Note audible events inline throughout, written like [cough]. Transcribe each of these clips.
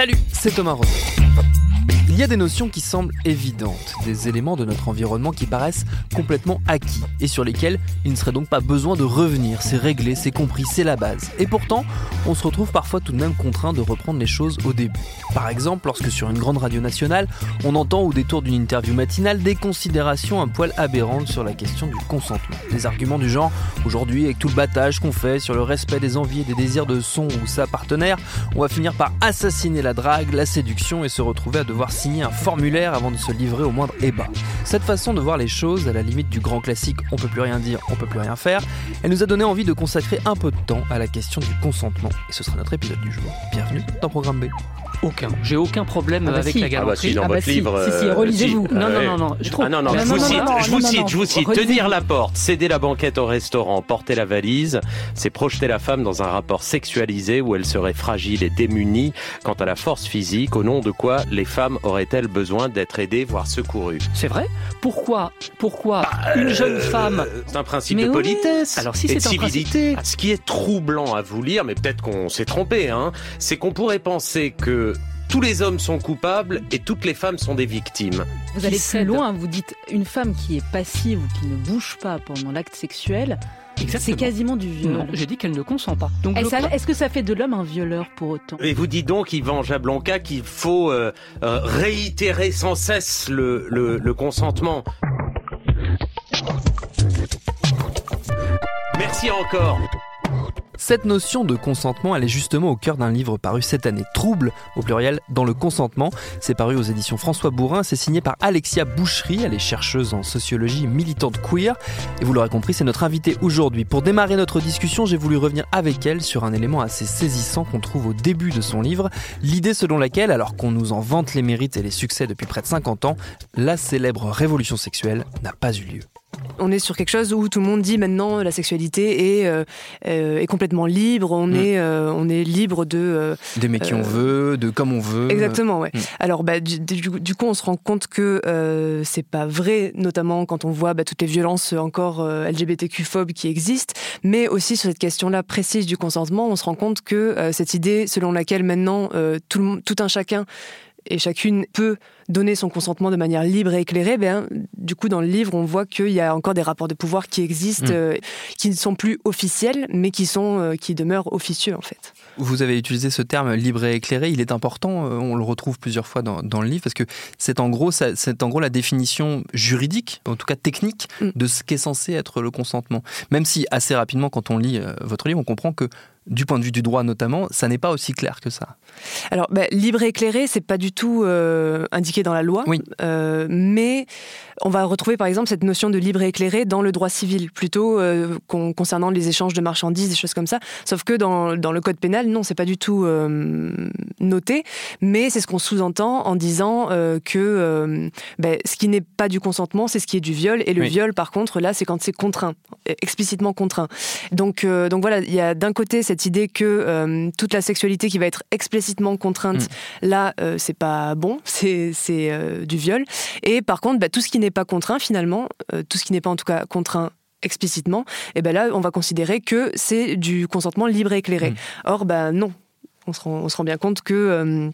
Salut, c'est Thomas Roth. Y a des notions qui semblent évidentes, des éléments de notre environnement qui paraissent complètement acquis et sur lesquels il ne serait donc pas besoin de revenir, c'est réglé, c'est compris, c'est la base. Et pourtant, on se retrouve parfois tout de même contraint de reprendre les choses au début. Par exemple, lorsque sur une grande radio nationale, on entend au détour d'une interview matinale des considérations un poil aberrantes sur la question du consentement. Des arguments du genre, aujourd'hui avec tout le battage qu'on fait sur le respect des envies et des désirs de son ou sa partenaire, on va finir par assassiner la drague, la séduction et se retrouver à devoir signer un formulaire avant de se livrer au moindre ébat. Cette façon de voir les choses, à la limite du grand classique on peut plus rien dire, on peut plus rien faire, elle nous a donné envie de consacrer un peu de temps à la question du consentement. Et ce sera notre épisode du jour. Bienvenue dans Programme B. Aucun. J'ai aucun problème Ah bah avec si. la Ah bah galanterie. si, dans Ah bah votre si, livre. si, si, euh, relisez-vous. si. Non, non, Ouais. non, non. Je trouve. Ah non, non, Non, je non, vous non, cite, non, je vous cite, je vous cite. Tenir la porte, céder la banquette au restaurant, porter la valise, c'est projeter la femme dans un rapport sexualisé où elle serait fragile et démunie quant à la force physique, au nom de quoi les femmes auraient-elles besoin d'être aidées, voire secourues? C'est vrai? Pourquoi Pourquoi une jeune femme Euh, C'est un principe Mais de oui. politesse Alors, si et de civilité. Ce qui est troublant à vous lire, mais peut-être qu'on s'est trompé, hein, c'est qu'on pourrait penser que tous les hommes sont coupables et toutes les femmes sont des victimes. Vous allez plus loin, vous dites une femme qui est passive ou qui ne bouge pas pendant l'acte sexuel, c'est quasiment du viol. Non, j'ai dit qu'elle ne consent pas. Donc Est-ce que ça fait de l'homme un violeur pour autant? Et vous dites donc, Yvan Jablonka, qu'il faut euh, euh, réitérer sans cesse le, le, le consentement. Merci encore. Cette notion de consentement, elle est justement au cœur d'un livre paru cette année, Trouble, au pluriel, dans le consentement. C'est paru aux éditions François Bourrin, c'est signé par Alexia Boucherie, elle est chercheuse en sociologie, militante queer. Et vous l'aurez compris, c'est notre invitée aujourd'hui. Pour démarrer notre discussion, j'ai voulu revenir avec elle sur un élément assez saisissant qu'on trouve au début de son livre, l'idée selon laquelle, alors qu'on nous en vante les mérites et les succès depuis près de 50 ans, la célèbre révolution sexuelle n'a pas eu lieu. On est sur quelque chose où tout le monde dit maintenant la sexualité est, euh, euh, est complètement libre, on, Mm. est, euh, on est libre de... euh, D'aimer qui on veut, de comme on veut. Exactement, ouais. Mm. Alors, bah, du, du- du coup, on se rend compte que c'est pas vrai, notamment quand on voit bah, toutes les violences encore LGBTQ-phobes qui existent, mais aussi sur cette question-là précise du consentement, on se rend compte que cette idée selon laquelle maintenant tout un chacun et chacune peut donner son consentement de manière libre et éclairée, ben, du coup, dans le livre, on voit qu'il y a encore des rapports de pouvoir qui existent, Mm. euh, qui ne sont plus officiels, mais qui, sont, euh, qui demeurent officieux, en fait. Vous avez utilisé ce terme libre et éclairé, il est important, euh, on le retrouve plusieurs fois dans, dans le livre, parce que c'est en, gros, c'est en gros la définition juridique, en tout cas technique, Mm. de ce qu'est censé être le consentement. Même si assez rapidement, quand on lit votre livre, on comprend que du point de vue du droit notamment, ça n'est pas aussi clair que ça. Alors, bah, libre et éclairé, c'est pas du tout euh, indiqué dans la loi, Oui. Euh, mais on va retrouver par exemple cette notion de libre et éclairé dans le droit civil, plutôt euh, con- concernant les échanges de marchandises, des choses comme ça. Sauf que dans, dans le code pénal, non, c'est pas du tout euh, noté, mais c'est ce qu'on sous-entend en disant euh, que ben, ce qui n'est pas du consentement, c'est ce qui est du viol, et le Oui. viol, par contre, là, c'est quand c'est contraint, explicitement contraint. Donc, donc voilà, il y a d'un côté cette idée que toute la sexualité qui va être explicitement contrainte, là, euh, c'est pas bon, [laughs] c'est du viol. Et par contre, bah, tout ce qui n'est pas contraint, finalement, euh, tout ce qui n'est pas en tout cas contraint explicitement, et ben là, on va considérer que c'est du consentement libre et éclairé. Mm. Or, ben non, on se rend, on se rend bien compte que euh,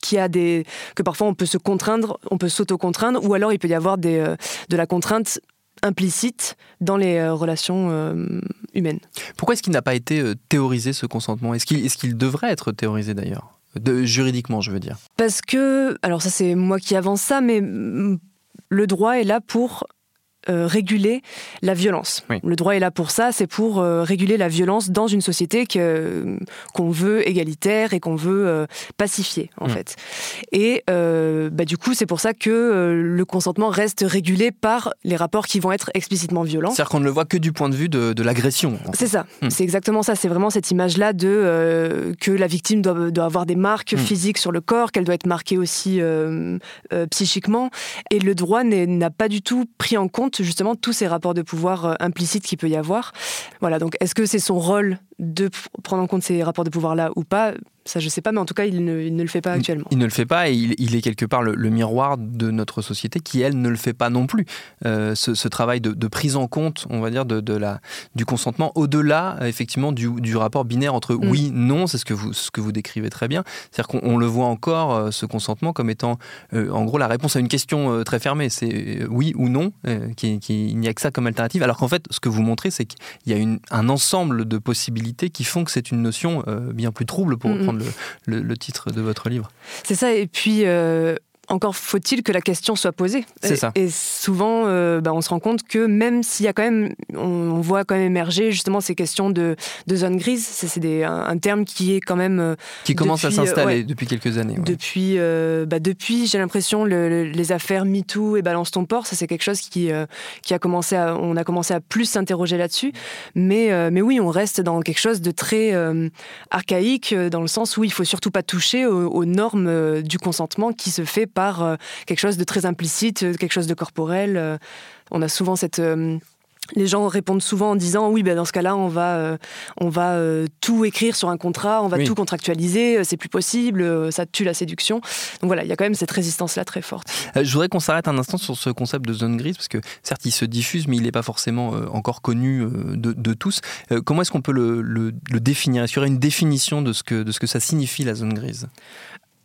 qu'il y a des que parfois on peut se contraindre, on peut s'auto-contraindre, ou alors il peut y avoir des, euh, de la contrainte implicite dans les relations euh, humaines. Pourquoi est-ce qu'il n'a pas été théorisé ce consentement? Est-ce qu'il est qu'il devrait être théorisé d'ailleurs? De, Juridiquement, je veux dire. Parce que, alors ça c'est moi qui avance ça, mais mm, le droit est là pour réguler la violence. Le droit est là pour ça, c'est pour réguler la violence dans une société que qu'on veut égalitaire et qu'on veut pacifier en mm. fait. Et bah, du coup, c'est pour ça que le consentement reste régulé par les rapports qui vont être explicitement violents. C'est-à-dire qu'on ne le voit que du point de vue de, de l'agression. C'est ça. Mm. C'est exactement ça. C'est vraiment cette image-là de que la victime doit, doit avoir des marques mm. physiques sur le corps, qu'elle doit être marquée aussi psychiquement. Et le droit n'a pas du tout pris en compte justement tous ces rapports de pouvoir euh, implicites qu'il peut y avoir. Voilà, donc est-ce que c'est son rôle de prendre en compte ces rapports de pouvoir-là ou pas ça, je sais pas, mais en tout cas, il ne, il ne le fait pas actuellement. Il, ne le fait pas et il, est quelque part le, miroir de notre société qui, elle, ne le fait pas non plus. Euh, ce, travail de, prise en compte, on va dire, de, de la, du consentement, au-delà, effectivement, du, du, rapport binaire entre mm. oui, non, c'est ce que vous, ce que vous décrivez très bien. C'est-à-dire qu'on le voit encore, euh, ce consentement, comme étant, euh, en gros, la réponse à une question très fermée. C'est oui ou non, qui, qui, il n'y a que ça comme alternative. Alors qu'en fait, ce que vous montrez, c'est qu'il y a une, un ensemble de possibilités qui font que c'est une notion bien plus trouble, pour reprendre le, titre de votre livre. C'est ça, et puis euh, encore faut-il que la question soit posée. C'est ça. Et souvent, euh, bah, on se rend compte que même s'il y a quand même, on, voit quand même émerger justement ces questions de, de zone grise. C'est un, terme qui est quand même euh, qui commence à s'installer depuis quelques années. Depuis, euh, bah, depuis, j'ai l'impression les affaires MeToo et Balance ton port, ça c'est quelque chose qui qui a commencé à, on a commencé à plus s'interroger là-dessus. Mais mais oui, on reste dans quelque chose de très archaïque dans le sens où il faut surtout pas toucher aux, aux normes du consentement qui se fait par euh, quelque chose de très implicite, euh, quelque chose de corporel. Euh, on a souvent cette les gens répondent souvent en disant oui ben dans ce cas-là on va on va tout écrire sur un contrat on va tout contractualiser c'est plus possible ça tue la séduction. Donc voilà il y a quand même cette résistance là très forte. Je voudrais qu'on s'arrête un instant sur ce concept de zone grise parce que certes il se diffuse mais il n'est pas forcément encore connu de, tous. Comment est-ce qu'on peut le, le, le définir? Est-ce qu'il y aurait une définition de ce que de ce que ça signifie la zone grise?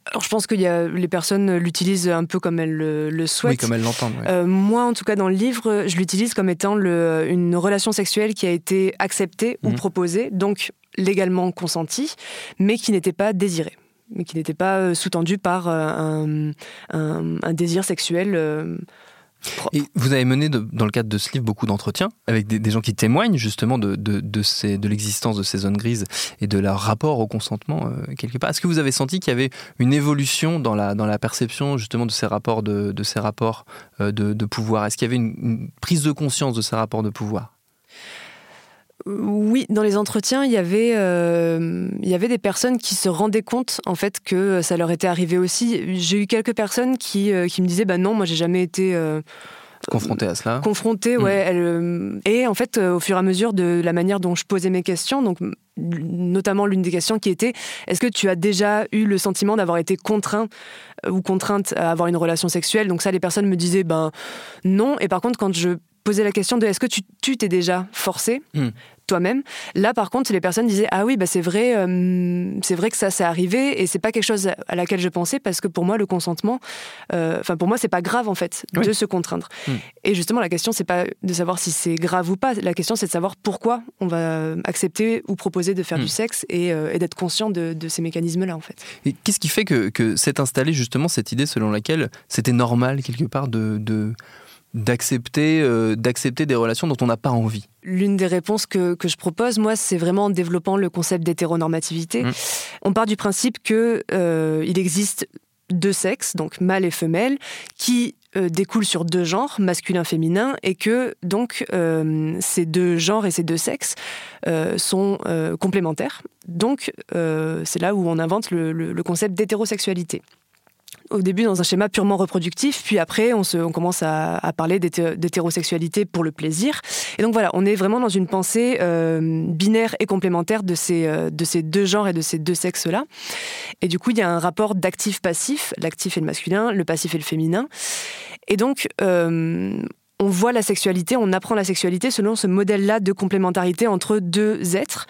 Alors, je pense que y a, les personnes l'utilisent un peu comme elles le, souhaitent. Oui, comme elles l'entendent. Euh, moi, en tout cas, dans le livre, je l'utilise comme étant le, une relation sexuelle qui a été acceptée ou mhm. proposée, donc légalement consentie, mais qui n'était pas désirée mais qui n'était pas euh, sous-tendue par euh, un, un, désir sexuel et vous avez mené dans le cadre de ce livre beaucoup d'entretiens avec des, gens qui témoignent justement de, de, l'existence de ces zones grises et de leur rapport au consentement euh, quelque part. Est-ce que vous avez senti qu'il y avait une évolution dans la, dans la perception justement de ces rapports de, de ces rapports euh, de, pouvoir? Est-ce qu'il y avait une prise de conscience de ces rapports de pouvoir? Oui, dans les entretiens, il y avait, euh, il y avait des personnes qui se rendaient compte en fait que ça leur était arrivé aussi. J'ai eu quelques personnes qui, euh, qui me disaient bah non, moi j'ai jamais été euh, confrontée à cela. Confrontée, ouais. Hmm. et en fait, au fur et à mesure de la manière dont je posais mes questions, donc notamment l'une des questions qui était est-ce que tu as déjà eu le sentiment d'avoir été contraint ou contrainte à avoir une relation sexuelle? Donc ça, les personnes me disaient ben non. Et par contre, quand je posais la question de est-ce que tu t'es déjà forcé hmm toi-même? Là, par contre, les personnes disaient ah oui, bah c'est vrai, euh, c'est vrai que ça s'est arrivé et c'est pas quelque chose à laquelle je pensais parce que pour moi le consentement, euh, enfin pour moi c'est pas grave en fait de se contraindre. Hmm. Et justement la question c'est pas de savoir si c'est grave ou pas, la question c'est de savoir pourquoi on va accepter ou proposer de faire du hmm. sexe euh, et, d'être conscient de, ces mécanismes-là en fait. Et qu'est-ce qui fait que, que s'est installée justement cette idée selon laquelle c'était normal quelque part de, de d'accepter euh, d'accepter des relations dont on n'a pas envie L'une des réponses que, que je propose, moi, c'est vraiment en développant le concept d'hétéronormativité. Mmh. On part du principe que euh, il existe deux sexes, donc mâle et femelle, qui euh, découlent sur deux genres, masculin-féminin, et que donc ces deux genres et ces deux sexes sont complémentaires. Donc c'est là où on invente le, le concept d'hétérosexualité au début dans un schéma purement reproductif, puis après on, commence à, parler d'hétérosexualité pour le plaisir. Et donc voilà, on est vraiment dans une pensée euh, binaire et complémentaire de ces, euh, de ces deux genres et de ces deux sexes-là. Et du coup, il y a un rapport d'actif-passif, l'actif est le masculin, le passif est le féminin. Et donc, euh, on voit la sexualité, on apprend la sexualité selon ce modèle-là de complémentarité entre deux êtres.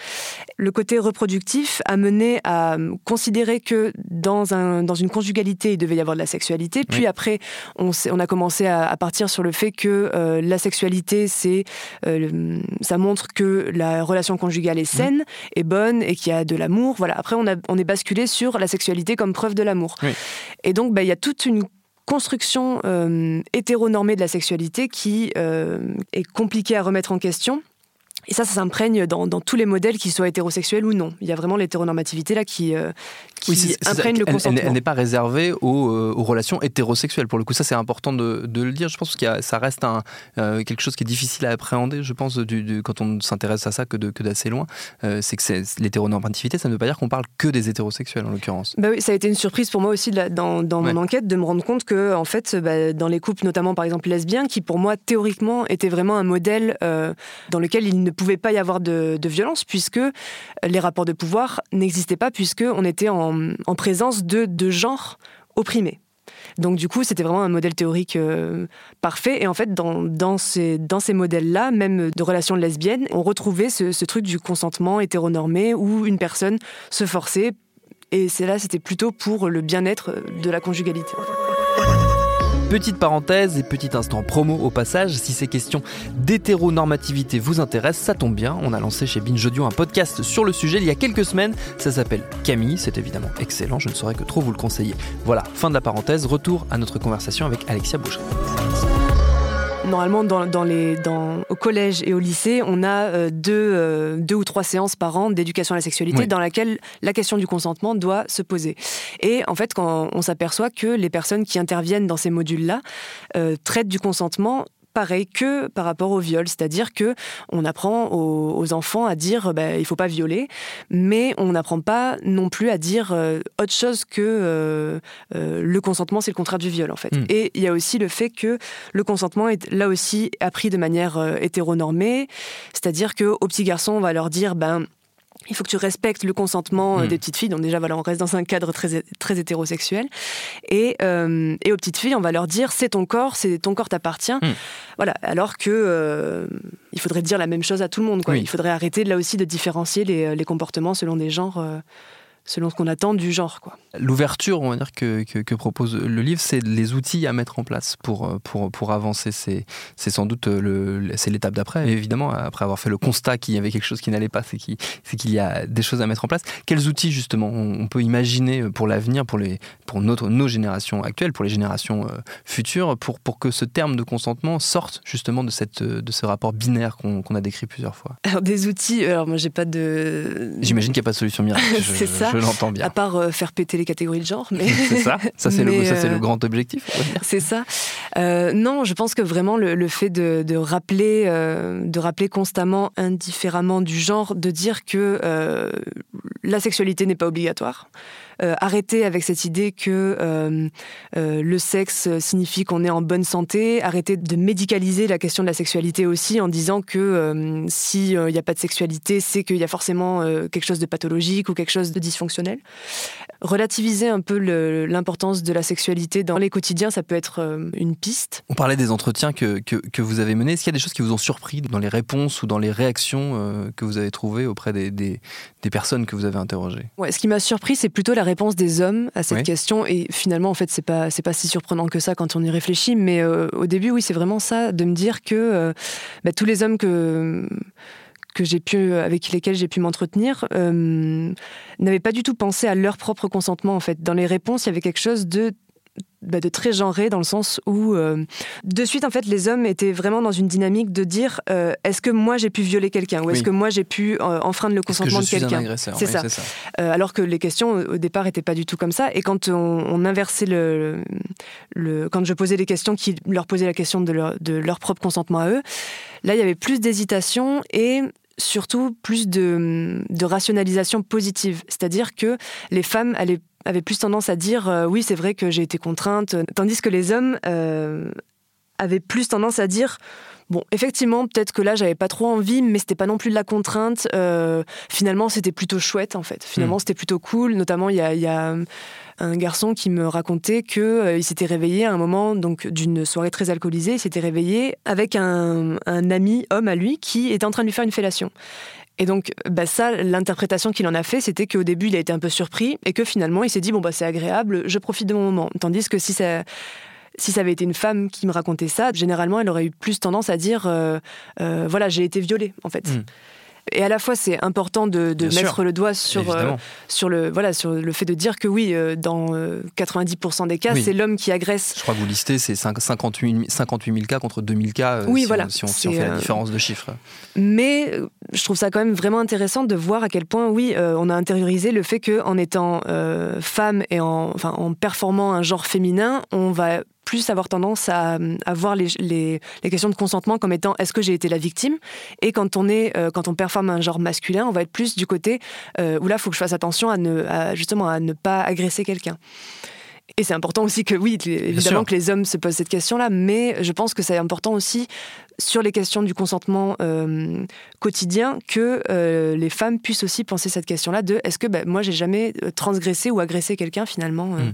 Le côté reproductif a mené à considérer que dans, un, dans une conjugalité, il devait y avoir de la sexualité. Puis après, on, on, a commencé à, partir sur le fait que euh, la sexualité, c'est, euh, ça montre que la relation conjugale est saine, est bonne et qu'il y a de l'amour. Voilà. Après, on, a, on est basculé sur la sexualité comme preuve de l'amour. Et donc, bah, il y a toute une construction hétéronormée de la sexualité qui est compliquée à remettre en question et ça, ça s'imprègne dans, tous les modèles, qu'ils soient hétérosexuels ou non. Il y a vraiment l'hétéronormativité là qui, euh, qui imprègne le consentement. Elle, n'est pas réservée euh, aux, relations hétérosexuelles. Pour le coup, ça c'est important de, le dire. Je pense que ça reste un, euh, quelque chose qui est difficile à appréhender, je pense, du, quand on s'intéresse à ça que, que d'assez loin. c'est que l'hétéronormativité, ça ne veut pas dire qu'on parle que des hétérosexuels en l'occurrence. Bah oui, ça a été une surprise pour moi aussi dans, dans mon enquête de me rendre compte que, en fait, bah, dans les couples, notamment par exemple lesbiens, qui pour moi théoriquement étaient vraiment un modèle dans lequel il ne pouvait pas y avoir de, violence puisque les rapports de pouvoir n'existaient pas puisque on était en, présence de, de genres opprimés. Donc du coup, c'était vraiment un modèle théorique euh, parfait. Et en fait, dans, dans ces, dans ces modèles-là, même de relations lesbiennes, on retrouvait ce, ce truc du consentement hétéronormé où une personne se forçait. Et c'est là, c'était plutôt pour le bien-être de la conjugalité. Petite parenthèse et petit instant promo au passage, si ces questions d'hétéronormativité vous intéressent, ça tombe bien, on a lancé chez Binge Audio un podcast sur le sujet il y a quelques semaines, ça s'appelle Camille, c'est évidemment excellent, je ne saurais que trop vous le conseiller. Voilà, fin de la parenthèse, retour à notre conversation avec Alexia Boucherie. Normalement, dans, les, au collège et au lycée, on a euh, euh, deux, ou trois séances par an d'éducation à la sexualité dans laquelle la question du consentement doit se poser. Et en fait, quand on s'aperçoit que les personnes qui interviennent dans ces modules-là euh, traitent du consentement pareil que par rapport au viol, c'est-à-dire que on apprend aux, enfants à dire bah, il faut pas violer, mais on n'apprend pas non plus à dire euh, autre chose que euh, euh, le consentement c'est le contraire du viol en fait. Hmm. Et il y a aussi le fait que le consentement est là aussi appris de manière hétéronormée, c'est-à-dire que aux petits garçons on va leur dire ben il faut que tu respectes le consentement euh, hmm. des petites filles. Donc déjà, voilà, on reste dans un cadre très, très hétérosexuel. Et, euh, et aux petites filles, on va leur dire, c'est ton corps, c'est ton corps t'appartient. Hmm. Voilà. Alors que euh, il faudrait dire la même chose à tout le monde. Quoi. Il faudrait arrêter là aussi de différencier les, les comportements selon des genres selon ce qu'on attend du genre. Quoi. L'ouverture, on va dire, que, que, propose le livre, c'est les outils à mettre en place pour, euh, pour, pour avancer. C'est, c'est sans doute euh, le, c'est l'étape d'après. Évidemment, après avoir fait le constat qu'il y avait quelque chose qui n'allait pas, c'est qu'il, c'est qu'il y a des choses à mettre en place. Quels outils, justement, on, peut imaginer pour l'avenir, pour, les, pour notre, nos générations actuelles, pour les générations euh, futures, pour, pour que ce terme de consentement sorte justement de, cette, de ce rapport binaire qu'on, qu'on a décrit plusieurs fois? Alors, des outils, alors moi, j'ai pas de. J'imagine qu'il n'y a pas de solution miracle. [laughs] c'est ça. Je l'entends bien. À part euh, faire péter les catégories de genre. Mais... [laughs] c'est ça, ça c'est, le, le, euh, grand objectif. C'est ça. Euh, non, je pense que vraiment le, fait de, de rappeler, de rappeler constamment, indifféremment du genre, de dire que la sexualité n'est pas obligatoire. Euh, arrêter avec cette idée que euh, euh, le sexe signifie qu'on est en bonne santé, arrêter de médicaliser la question de la sexualité aussi en disant que s'il n'y a pas de sexualité, c'est qu'il y a forcément quelque chose de pathologique ou quelque chose de dysfonctionnel. Relativiser un peu l'importance de la sexualité dans les quotidiens, ça peut être une piste. On parlait des entretiens que, que, vous avez menés. Est-ce qu'il y a des choses qui vous ont surpris dans les réponses ou dans les réactions que vous avez trouvées auprès des, des, des personnes que vous avez interrogées? Ouais, Ce qui m'a surpris, c'est plutôt la réponse des hommes à cette question. Et finalement, en fait, c'est pas pas si surprenant que ça quand on y réfléchit. Mais euh, au début, oui, c'est vraiment ça, de me dire que euh, bah, tous les hommes que que j'ai pu avec lesquels j'ai pu m'entretenir euh, n'avaient pas du tout pensé à leur propre consentement en fait. Dans les réponses il y avait quelque chose de bah, de très genré dans le sens où euh, de suite en fait les hommes étaient vraiment dans une dynamique de dire euh, est-ce que moi j'ai pu violer quelqu'un ou est-ce que moi j'ai pu euh, enfreindre le consentement de quelqu'un? c'est ça, ça. alors que les questions au départ n'étaient pas du tout comme ça. Et quand on, inversait le, le, quand je posais les questions qui leur posaient la question de leur, de leur propre consentement à eux là il y avait plus d'hésitation et surtout plus de, de rationalisation positive c'est-à-dire que les femmes allaient avait plus tendance à dire euh, oui, c'est vrai que j'ai été contrainte, tandis que les hommes euh, avaient plus tendance à dire Bon, effectivement, peut-être que là, j'avais pas trop envie, mais c'était pas non plus de la contrainte. Euh, finalement, c'était plutôt chouette, en fait. Finalement, hmm. c'était plutôt cool. Notamment, il y a, un garçon qui me racontait que il s'était réveillé à un moment donc d'une soirée très alcoolisée. Il s'était réveillé avec un, un ami homme à lui qui était en train de lui faire une fellation. Et donc, bah ça, l'interprétation qu'il en a fait, c'était qu'au début, il a été un peu surpris et que finalement, il s'est dit bon bah c'est agréable, je profite de mon moment. Tandis que si ça si ça avait été une femme qui me racontait ça, généralement, elle aurait eu plus tendance à dire euh, euh, voilà, j'ai été violée, en fait. Hmm. Et à la fois, c'est important de, de mettre le doigt sur, euh, sur, le, voilà, sur le fait de dire que oui, euh, dans 90% des cas, c'est l'homme qui agresse. Je crois que vous listez, c'est 58, 58 000 cas contre 2000 cas, oui, si, voilà, on, si, on, fait la différence de chiffres. Mais je trouve ça quand même vraiment intéressant de voir à quel point, oui, on a intériorisé le fait qu'en étant femme et en, enfin, en performant un genre féminin, on va plus avoir tendance à, voir les, les, questions de consentement comme étant est-ce que j'ai été la victime? Et quand on est euh, quand on performe un genre masculin on va être plus du côté euh, où là il faut que je fasse attention à ne justement à ne pas agresser quelqu'un. Et c'est important aussi que oui évidemment que les hommes se posent cette question là mais je pense que c'est important aussi sur les questions du consentement euh, quotidien que les femmes puissent aussi penser cette question là de est-ce que ben, moi j'ai jamais transgressé ou agressé quelqu'un finalement mmh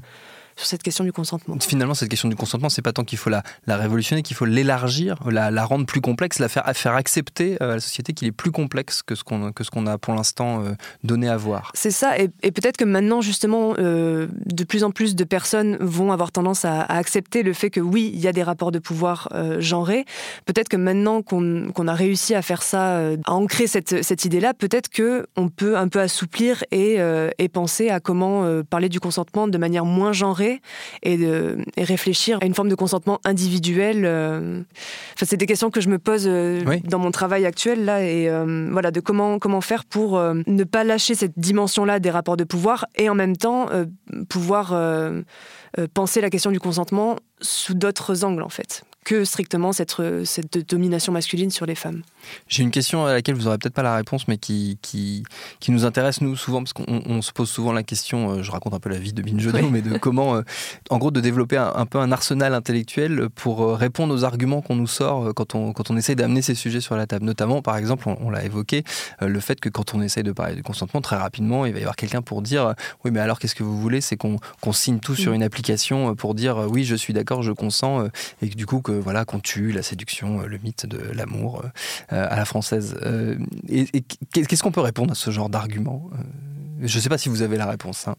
sur cette question du consentement. Finalement, cette question du consentement, c'est pas tant qu'il faut la, la révolutionner, qu'il faut l'élargir, la, la, rendre plus complexe, la faire, faire accepter euh, à la société qu'il est plus complexe que ce qu'on qu'on a pour l'instant euh, donné à voir. C'est ça, et, peut-être que maintenant, justement, euh, de plus en plus de personnes vont avoir tendance à, accepter le fait que oui, il y a des rapports de pouvoir genrés. Peut-être que maintenant qu'on a réussi à faire ça, à ancrer cette, cette idée-là, peut-être que on peut un peu assouplir et, et penser à comment parler du consentement de manière moins genrée et, de, réfléchir à une forme de consentement individuel. Euh. Enfin, c'est des questions que je me pose euh, dans mon travail actuel là et euh, voilà de comment comment faire pour ne pas lâcher cette dimension-là des rapports de pouvoir et en même temps pouvoir penser la question du consentement sous d'autres angles en fait que strictement cette, cette domination masculine sur les femmes. J'ai une question à laquelle vous n'aurez peut-être pas la réponse, mais qui, qui, qui, nous intéresse, nous, souvent, parce qu'on se pose souvent la question, euh, je raconte un peu la vie de Binge mais de comment, euh, en gros, de développer un, peu un arsenal intellectuel pour euh, répondre aux arguments qu'on nous sort quand on, quand on essaie d'amener ces sujets sur la table. Notamment, par exemple, on, l'a évoqué, le fait que quand on essaye de parler du consentement, très rapidement, il va y avoir quelqu'un pour dire Oui, mais alors, qu'est-ce que vous voulez? C'est qu'on signe tout sur mm. une application pour dire Oui, je suis d'accord, je consens, et que du coup, que voilà, qu'on tue la séduction, le mythe de l'amour euh, à la française. Euh, et, qu'est-ce qu'on peut répondre à ce genre d'argument euh, Je ne sais pas si vous avez la réponse, hein,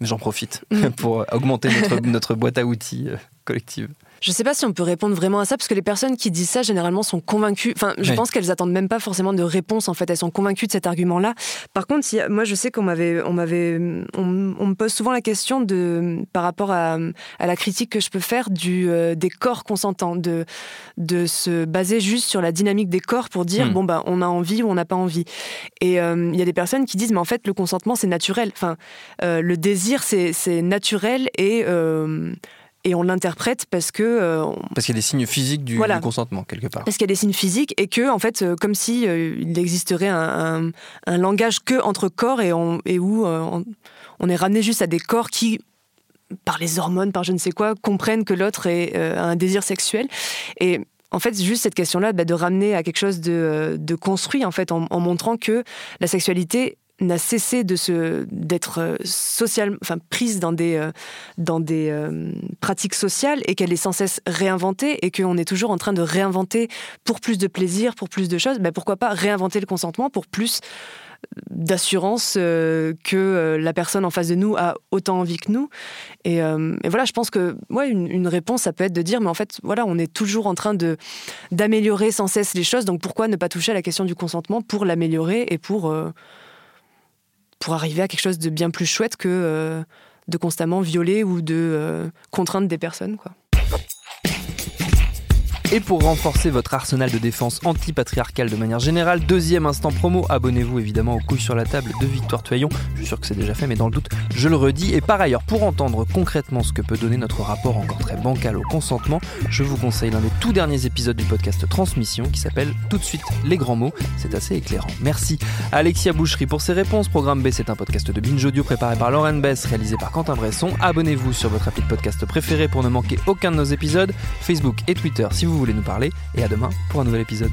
mais j'en profite mm. [laughs] pour augmenter notre, notre boîte à outils collective. Je ne sais pas si on peut répondre vraiment à ça, parce que les personnes qui disent ça, généralement, sont convaincues. Enfin, je pense qu'elles attendent même pas forcément de réponse, en fait. Elles sont convaincues de cet argument-là. Par contre, moi, je sais qu'on m'avait, on m'avait, on, me pose souvent la question de, par rapport à, la critique que je peux faire du, euh, des corps consentants, de, de se baser juste sur la dynamique des corps pour dire, hmm. bon, ben, on a envie ou on n'a pas envie. Et euh, il y a des personnes qui disent, mais en fait, le consentement, c'est naturel. Enfin, euh, le désir, c'est, naturel et et on l'interprète parce que euh, parce qu'il y a des signes physiques du, consentement quelque part. Parce qu'il y a des signes physiques et que en fait, euh, comme si euh, il existerait un, langage que entre corps et, et où on, est ramené juste à des corps qui par les hormones, par je ne sais quoi, comprennent que l'autre a un désir sexuel et en fait, juste cette question-là, bah, de ramener à quelque chose de, construit, en fait, en, montrant que la sexualité n'a cessé de se d'être euh, social, enfin prise dans des euh, dans des euh, pratiques sociales et qu'elle est sans cesse réinventée et qu'on est toujours en train de réinventer pour plus de plaisir, pour plus de choses. Ben pourquoi pas réinventer le consentement pour plus d'assurance que la personne en face de nous a autant envie que nous. Et, voilà, je pense que ouais, une, une, réponse, ça peut être de dire, mais en fait, voilà, on est toujours en train de d'améliorer sans cesse les choses, donc pourquoi ne pas toucher à la question du consentement pour l'améliorer et pour pour arriver à quelque chose de bien plus chouette que euh, de constamment violer ou de euh, contraindre des personnes. Quoi. Et pour renforcer votre arsenal de défense anti-patriarcale de manière générale, deuxième instant promo, abonnez-vous évidemment aux couilles sur la table de Victoire Toyon. Je suis sûr que c'est déjà fait, mais dans le doute, je le redis. Et par ailleurs, pour entendre concrètement ce que peut donner notre rapport encore très bancal au consentement, je vous conseille l'un des tout derniers épisodes du podcast Transmission qui s'appelle Tout de suite les grands mots. C'est assez éclairant. Merci Alexia Boucherie pour ses réponses. Programme B, c'est un podcast de Binge Audio préparé par Lauren Bess, réalisé par Quentin Bresson. Abonnez-vous sur votre appli de podcast préféré pour ne manquer aucun de nos épisodes. Facebook et Twitter si vous voulez nous parler. Et à demain pour un nouvel épisode.